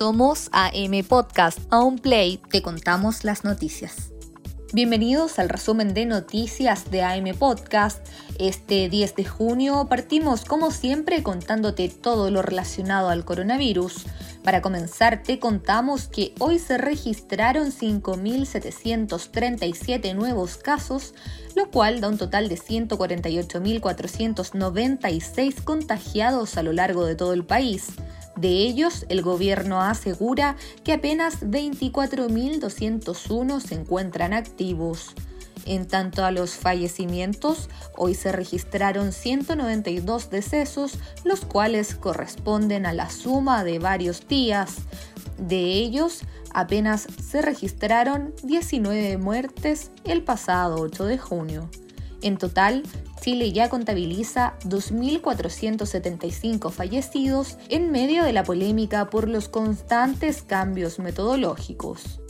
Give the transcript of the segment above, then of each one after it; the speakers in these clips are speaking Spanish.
Somos AM Podcast. A un play te contamos las noticias. Bienvenidos al resumen de noticias de AM Podcast. Este 10 de junio partimos como siempre contándote todo lo relacionado al coronavirus. Para comenzar te contamos que hoy se registraron 5.737 nuevos casos, lo cual da un total de 148.496 contagiados a lo largo de todo el país. De ellos, el gobierno asegura que apenas 24.201 se encuentran activos. En tanto a los fallecimientos, hoy se registraron 192 decesos, los cuales corresponden a la suma de varios días. De ellos, apenas se registraron 19 muertes el pasado 8 de junio. En total, Chile ya contabiliza 2.475 fallecidos en medio de la polémica por los constantes cambios metodológicos.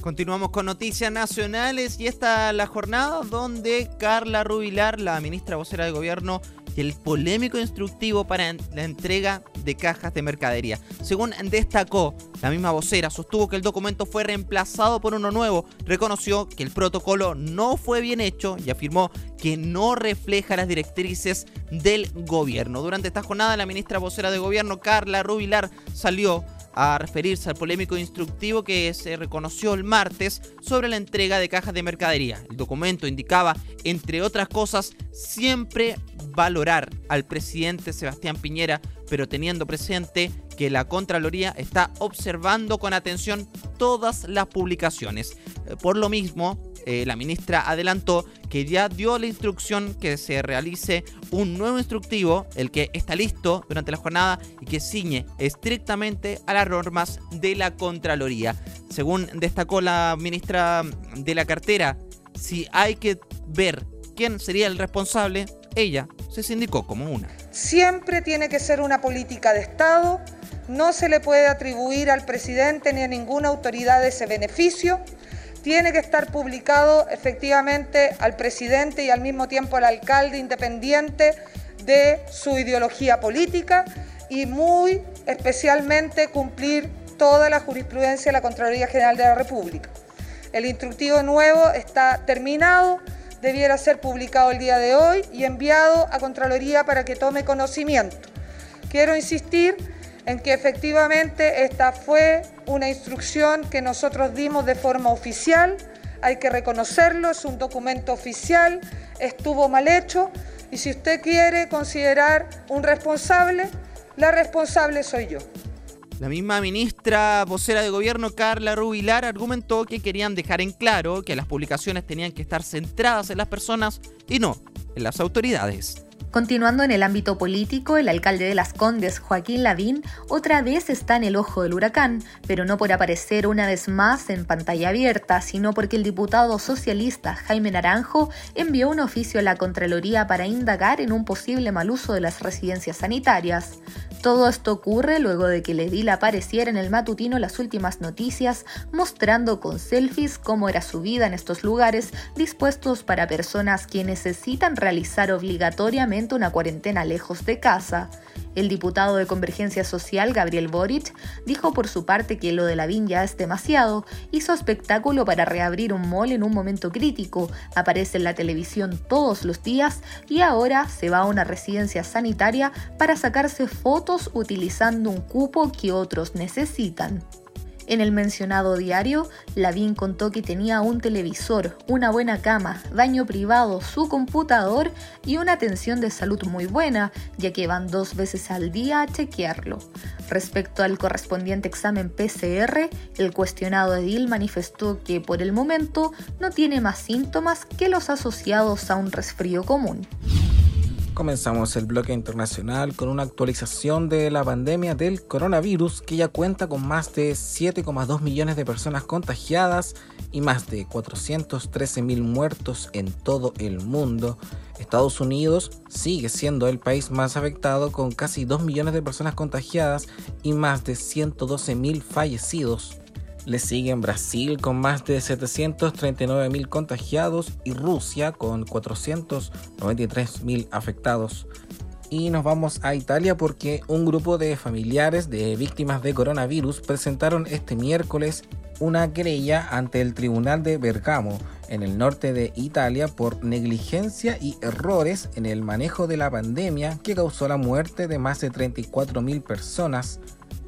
Continuamos con noticias nacionales y esta la jornada donde Carla Rubilar, la ministra vocera de gobierno, y el polémico instructivo para la entrega de cajas de mercadería. Según destacó, la misma vocera sostuvo que el documento fue reemplazado por uno nuevo, reconoció que el protocolo no fue bien hecho y afirmó que no refleja las directrices del gobierno. Durante esta jornada, la ministra vocera de gobierno, Carla Rubilar, salió a referirse al polémico instructivo que se reconoció el martes sobre la entrega de cajas de mercadería. El documento indicaba, entre otras cosas, siempre valorar al presidente Sebastián Piñera, pero teniendo presente que la Contraloría está observando con atención todas las publicaciones. Eh, por lo mismo, eh, la ministra adelantó que ya dio la instrucción que se realice un nuevo instructivo, el que está listo durante la jornada y que ciñe estrictamente a las normas de la Contraloría. Según destacó la ministra de la cartera, si hay que ver quién sería el responsable, ella se sindicó como una. Siempre tiene que ser una política de Estado, no se le puede atribuir al presidente ni a ninguna autoridad ese beneficio tiene que estar publicado efectivamente al presidente y al mismo tiempo al alcalde independiente de su ideología política y muy especialmente cumplir toda la jurisprudencia de la Contraloría General de la República. El instructivo nuevo está terminado, debiera ser publicado el día de hoy y enviado a Contraloría para que tome conocimiento. Quiero insistir en que efectivamente esta fue una instrucción que nosotros dimos de forma oficial, hay que reconocerlo, es un documento oficial, estuvo mal hecho y si usted quiere considerar un responsable, la responsable soy yo. La misma ministra vocera de gobierno, Carla Rubilar, argumentó que querían dejar en claro que las publicaciones tenían que estar centradas en las personas y no en las autoridades. Continuando en el ámbito político, el alcalde de Las Condes, Joaquín Lavín, otra vez está en el ojo del huracán, pero no por aparecer una vez más en pantalla abierta, sino porque el diputado socialista Jaime Naranjo envió un oficio a la Contraloría para indagar en un posible mal uso de las residencias sanitarias. Todo esto ocurre luego de que Ledil apareciera en el matutino las últimas noticias mostrando con selfies cómo era su vida en estos lugares dispuestos para personas que necesitan realizar obligatoriamente una cuarentena lejos de casa. El diputado de Convergencia Social, Gabriel Boric, dijo por su parte que lo de la ya es demasiado, hizo espectáculo para reabrir un mall en un momento crítico, aparece en la televisión todos los días y ahora se va a una residencia sanitaria para sacarse fotos utilizando un cupo que otros necesitan. En el mencionado diario, Lavín contó que tenía un televisor, una buena cama, baño privado, su computador y una atención de salud muy buena, ya que van dos veces al día a chequearlo. Respecto al correspondiente examen PCR, el cuestionado Edil manifestó que por el momento no tiene más síntomas que los asociados a un resfrío común. Comenzamos el bloque internacional con una actualización de la pandemia del coronavirus que ya cuenta con más de 7,2 millones de personas contagiadas y más de 413 mil muertos en todo el mundo. Estados Unidos sigue siendo el país más afectado con casi 2 millones de personas contagiadas y más de 112 mil fallecidos. Le siguen Brasil con más de 739.000 contagiados y Rusia con 493.000 afectados. Y nos vamos a Italia porque un grupo de familiares de víctimas de coronavirus presentaron este miércoles una querella ante el Tribunal de Bergamo en el norte de Italia por negligencia y errores en el manejo de la pandemia que causó la muerte de más de 34.000 personas.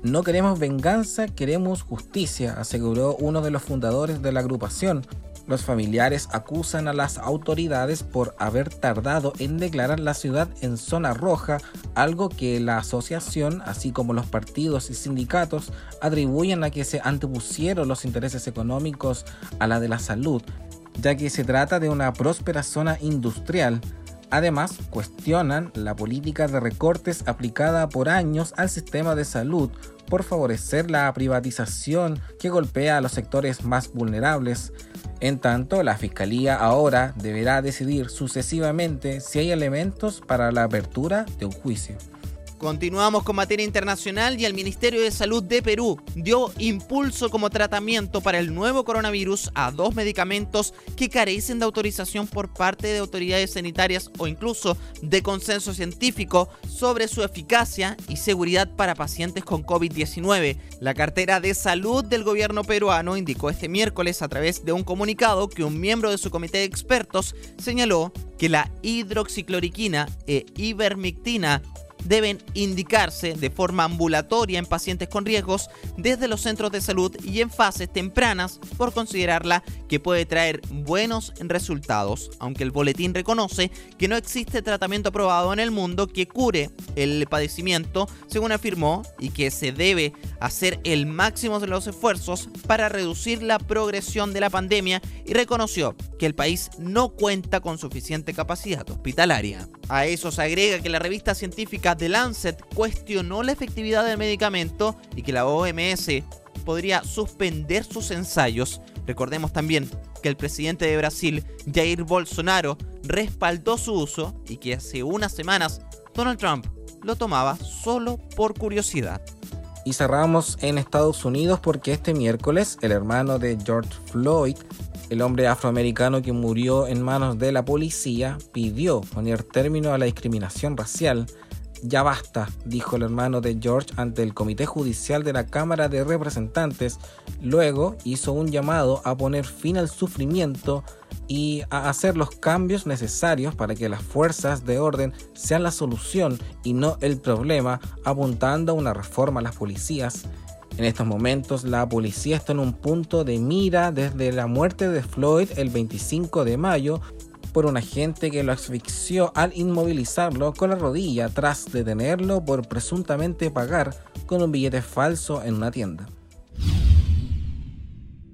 No queremos venganza, queremos justicia, aseguró uno de los fundadores de la agrupación, los familiares acusan a las autoridades por haber tardado en declarar la ciudad en zona roja, algo que la asociación, así como los partidos y sindicatos, atribuyen a que se antepusieron los intereses económicos a la de la salud, ya que se trata de una próspera zona industrial. Además, cuestionan la política de recortes aplicada por años al sistema de salud por favorecer la privatización que golpea a los sectores más vulnerables. En tanto, la Fiscalía ahora deberá decidir sucesivamente si hay elementos para la apertura de un juicio. Continuamos con materia internacional y el Ministerio de Salud de Perú dio impulso como tratamiento para el nuevo coronavirus a dos medicamentos que carecen de autorización por parte de autoridades sanitarias o incluso de consenso científico sobre su eficacia y seguridad para pacientes con COVID-19. La cartera de salud del gobierno peruano indicó este miércoles a través de un comunicado que un miembro de su comité de expertos señaló que la hidroxicloriquina e ivermectina deben indicarse de forma ambulatoria en pacientes con riesgos desde los centros de salud y en fases tempranas por considerarla que puede traer buenos resultados, aunque el boletín reconoce que no existe tratamiento aprobado en el mundo que cure el padecimiento, según afirmó, y que se debe hacer el máximo de los esfuerzos para reducir la progresión de la pandemia y reconoció que el país no cuenta con suficiente capacidad hospitalaria. A eso se agrega que la revista científica The Lancet cuestionó la efectividad del medicamento y que la OMS podría suspender sus ensayos. Recordemos también que el presidente de Brasil, Jair Bolsonaro, respaldó su uso y que hace unas semanas Donald Trump lo tomaba solo por curiosidad. Y cerramos en Estados Unidos porque este miércoles el hermano de George Floyd el hombre afroamericano que murió en manos de la policía pidió poner término a la discriminación racial. Ya basta, dijo el hermano de George ante el Comité Judicial de la Cámara de Representantes. Luego hizo un llamado a poner fin al sufrimiento y a hacer los cambios necesarios para que las fuerzas de orden sean la solución y no el problema, apuntando a una reforma a las policías. En estos momentos la policía está en un punto de mira desde la muerte de Floyd el 25 de mayo por un agente que lo asfixió al inmovilizarlo con la rodilla tras detenerlo por presuntamente pagar con un billete falso en una tienda.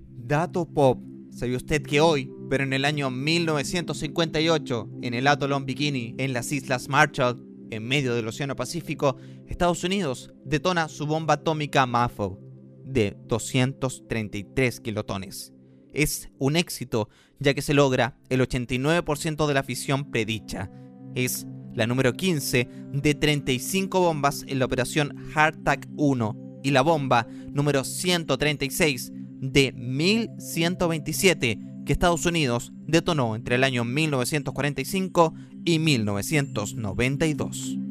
Dato pop. ¿Sabía usted que hoy, pero en el año 1958, en el atolón Bikini, en las Islas Marshall, en medio del Océano Pacífico, Estados Unidos detona su bomba atómica MAFO de 233 kilotones. Es un éxito ya que se logra el 89% de la fisión predicha. Es la número 15 de 35 bombas en la operación Hardtack 1 y la bomba número 136 de 1127 que Estados Unidos detonó entre el año 1945 y 1992.